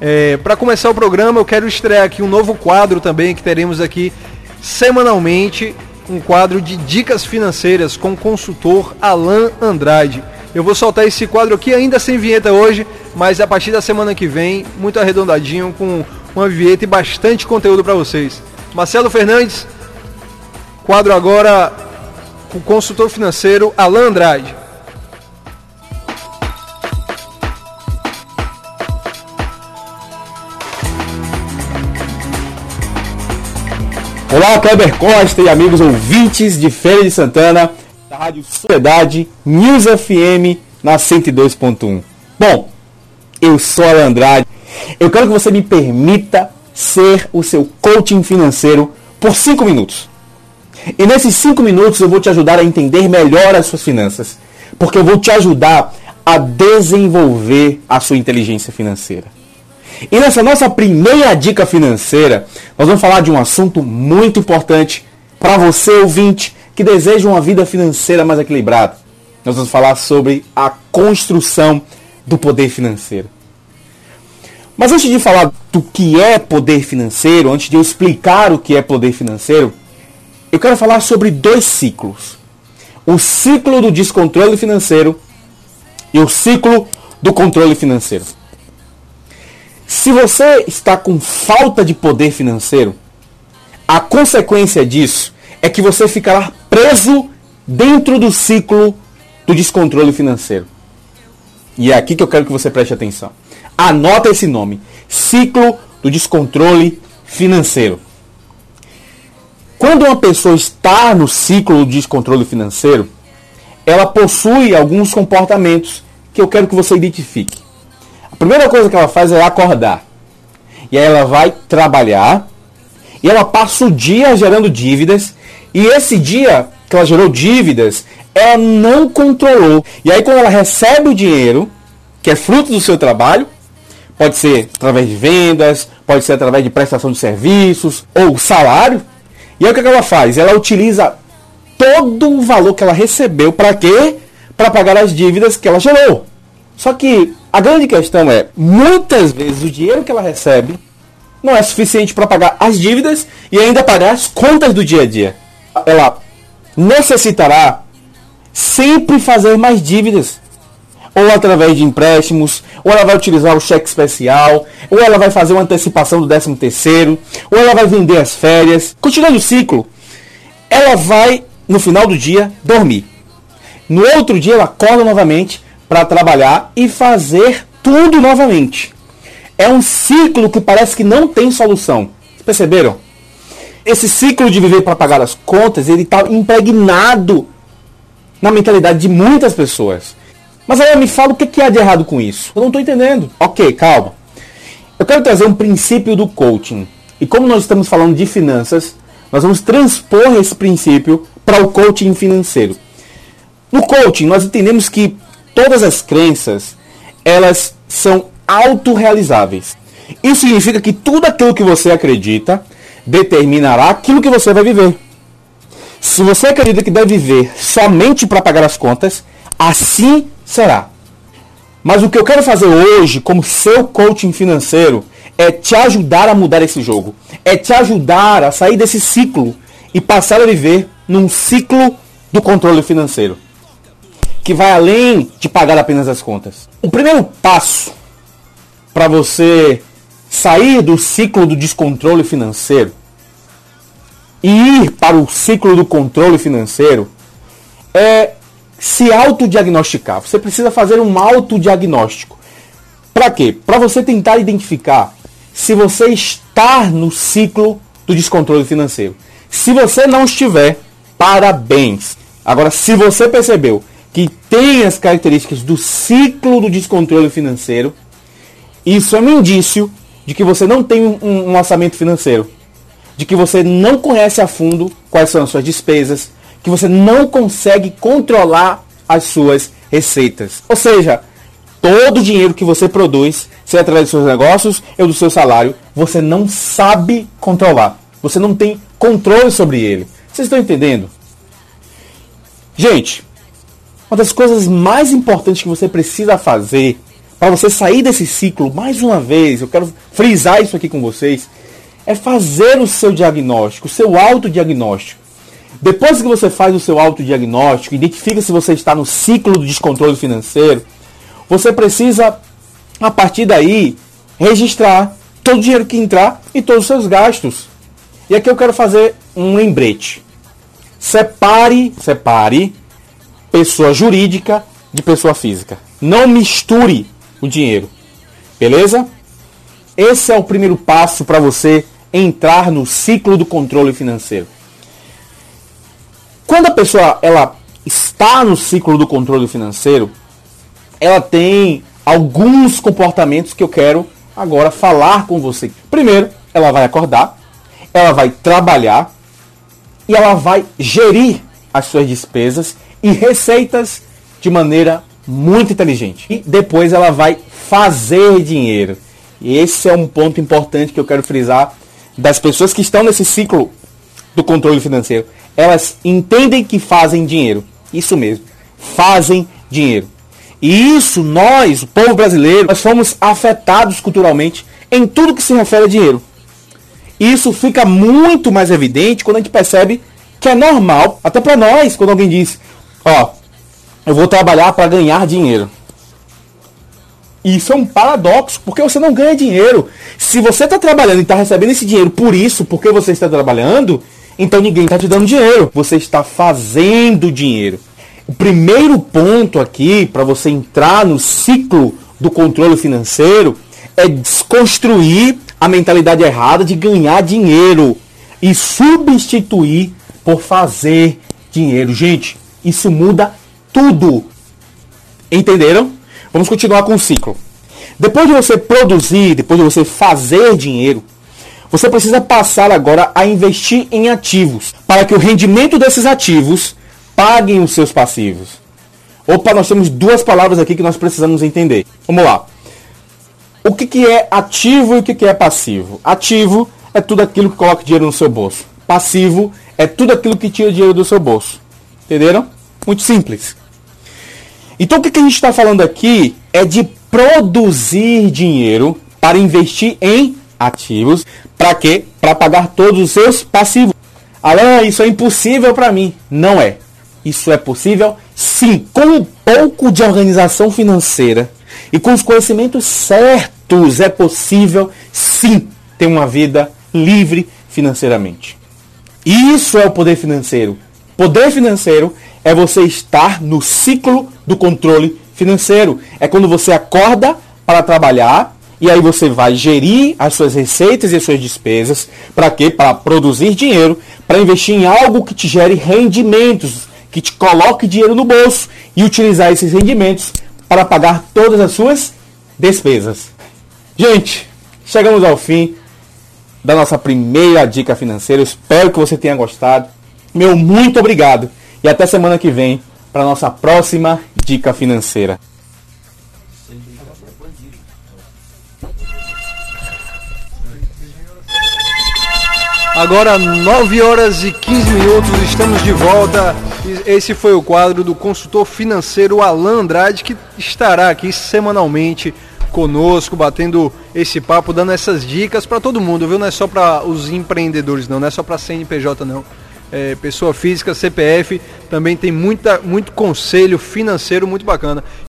É, Para começar o programa, eu quero estrear aqui um novo quadro também que teremos aqui semanalmente, um quadro de dicas financeiras com o consultor Alan Andrade. Eu vou soltar esse quadro aqui ainda sem vinheta hoje, mas a partir da semana que vem, muito arredondadinho, com uma vinheta e bastante conteúdo para vocês. Marcelo Fernandes, quadro agora com o consultor financeiro Alan Andrade. Olá, Kleber Costa e amigos ouvintes de Feira de Santana, da Rádio Sociedade News FM na 102.1. Bom, eu sou Alan Andrade. Eu quero que você me permita ser o seu coaching financeiro por 5 minutos. E nesses 5 minutos eu vou te ajudar a entender melhor as suas finanças, porque eu vou te ajudar a desenvolver a sua inteligência financeira. E nessa nossa primeira dica financeira, nós vamos falar de um assunto muito importante para você, ouvinte, que deseja uma vida financeira mais equilibrada. Nós vamos falar sobre a construção do poder financeiro. Mas antes de falar do que é poder financeiro, antes de eu explicar o que é poder financeiro, eu quero falar sobre dois ciclos: o ciclo do descontrole financeiro e o ciclo do controle financeiro. Se você está com falta de poder financeiro, a consequência disso é que você ficará preso dentro do ciclo do descontrole financeiro. E é aqui que eu quero que você preste atenção. Anota esse nome: ciclo do descontrole financeiro. Quando uma pessoa está no ciclo do descontrole financeiro, ela possui alguns comportamentos que eu quero que você identifique primeira coisa que ela faz é acordar. E aí ela vai trabalhar. E ela passa o dia gerando dívidas. E esse dia que ela gerou dívidas, ela não controlou. E aí quando ela recebe o dinheiro, que é fruto do seu trabalho, pode ser através de vendas, pode ser através de prestação de serviços ou salário. E aí o que ela faz? Ela utiliza todo o valor que ela recebeu para quê? Para pagar as dívidas que ela gerou. Só que a grande questão é, muitas vezes o dinheiro que ela recebe não é suficiente para pagar as dívidas e ainda pagar as contas do dia a dia. Ela necessitará sempre fazer mais dívidas. Ou através de empréstimos, ou ela vai utilizar o cheque especial, ou ela vai fazer uma antecipação do 13 terceiro, ou ela vai vender as férias. Continuando o ciclo, ela vai, no final do dia, dormir. No outro dia ela acorda novamente para trabalhar e fazer tudo novamente. É um ciclo que parece que não tem solução. Perceberam? Esse ciclo de viver para pagar as contas, ele está impregnado na mentalidade de muitas pessoas. Mas aí me fala o que há de errado com isso. Eu não estou entendendo. Ok, calma. Eu quero trazer um princípio do coaching. E como nós estamos falando de finanças, nós vamos transpor esse princípio para o coaching financeiro. No coaching, nós entendemos que todas as crenças, elas são autorrealizáveis. Isso significa que tudo aquilo que você acredita determinará aquilo que você vai viver. Se você acredita que deve viver somente para pagar as contas, assim será. Mas o que eu quero fazer hoje, como seu coaching financeiro, é te ajudar a mudar esse jogo. É te ajudar a sair desse ciclo e passar a viver num ciclo do controle financeiro que vai além de pagar apenas as contas. O primeiro passo para você sair do ciclo do descontrole financeiro e ir para o ciclo do controle financeiro é se autodiagnosticar. Você precisa fazer um autodiagnóstico. Para quê? Para você tentar identificar se você está no ciclo do descontrole financeiro. Se você não estiver, parabéns. Agora, se você percebeu que tem as características do ciclo do descontrole financeiro, isso é um indício de que você não tem um, um orçamento financeiro, de que você não conhece a fundo quais são as suas despesas, que você não consegue controlar as suas receitas. Ou seja, todo o dinheiro que você produz, seja através dos seus negócios ou do seu salário, você não sabe controlar. Você não tem controle sobre ele. Vocês estão entendendo? Gente, uma das coisas mais importantes que você precisa fazer para você sair desse ciclo, mais uma vez, eu quero frisar isso aqui com vocês, é fazer o seu diagnóstico, o seu autodiagnóstico. Depois que você faz o seu autodiagnóstico, identifica se você está no ciclo do descontrole financeiro, você precisa, a partir daí, registrar todo o dinheiro que entrar e todos os seus gastos. E aqui eu quero fazer um lembrete. Separe, separe pessoa jurídica de pessoa física. Não misture o dinheiro. Beleza? Esse é o primeiro passo para você entrar no ciclo do controle financeiro. Quando a pessoa ela está no ciclo do controle financeiro, ela tem alguns comportamentos que eu quero agora falar com você. Primeiro, ela vai acordar, ela vai trabalhar e ela vai gerir as suas despesas e receitas de maneira muito inteligente. E depois ela vai fazer dinheiro. E esse é um ponto importante que eu quero frisar das pessoas que estão nesse ciclo do controle financeiro. Elas entendem que fazem dinheiro. Isso mesmo. Fazem dinheiro. E isso nós, o povo brasileiro, nós fomos afetados culturalmente em tudo que se refere a dinheiro. E isso fica muito mais evidente quando a gente percebe que é normal, até para nós, quando alguém diz, ó, eu vou trabalhar para ganhar dinheiro. Isso é um paradoxo, porque você não ganha dinheiro. Se você está trabalhando e está recebendo esse dinheiro por isso, porque você está trabalhando, então ninguém está te dando dinheiro. Você está fazendo dinheiro. O primeiro ponto aqui para você entrar no ciclo do controle financeiro é desconstruir a mentalidade errada de ganhar dinheiro e substituir por fazer dinheiro. Gente, isso muda tudo. Entenderam? Vamos continuar com o ciclo. Depois de você produzir, depois de você fazer dinheiro, você precisa passar agora a investir em ativos, para que o rendimento desses ativos paguem os seus passivos. Opa, nós temos duas palavras aqui que nós precisamos entender. Vamos lá. O que, que é ativo e o que, que é passivo? Ativo é tudo aquilo que coloca dinheiro no seu bolso. Passivo é tudo aquilo que tira dinheiro do seu bolso. Entenderam? Muito simples. Então o que, a gente está falando aqui é de produzir dinheiro para investir em ativos. Para quê? Para pagar todos os seus passivos. Alain, isso é impossível para mim. Não é. Isso é possível? Sim, com um pouco de organização financeira e com os conhecimentos certos é possível sim ter uma vida livre financeiramente. Isso é o poder financeiro. Poder financeiro é você estar no ciclo do controle financeiro. É quando você acorda para trabalhar e aí você vai gerir as suas receitas e as suas despesas. Para quê? Para produzir dinheiro, para investir em algo que te gere rendimentos, que te coloque dinheiro no bolso e utilizar esses rendimentos para pagar todas as suas despesas. Gente, chegamos ao fim da nossa primeira dica financeira. Espero que você tenha gostado. Meu muito obrigado e até semana que vem para nossa próxima dica financeira. Agora 9 horas e 15 minutos, estamos de volta. Esse foi o quadro do consultor financeiro Alan Andrade, que estará aqui semanalmente conosco, batendo esse papo, dando essas dicas para todo mundo, viu? Não é só para os empreendedores, não, não é só para CNPJ, não é, pessoa física, CPF, também tem muita, muito conselho financeiro muito bacana.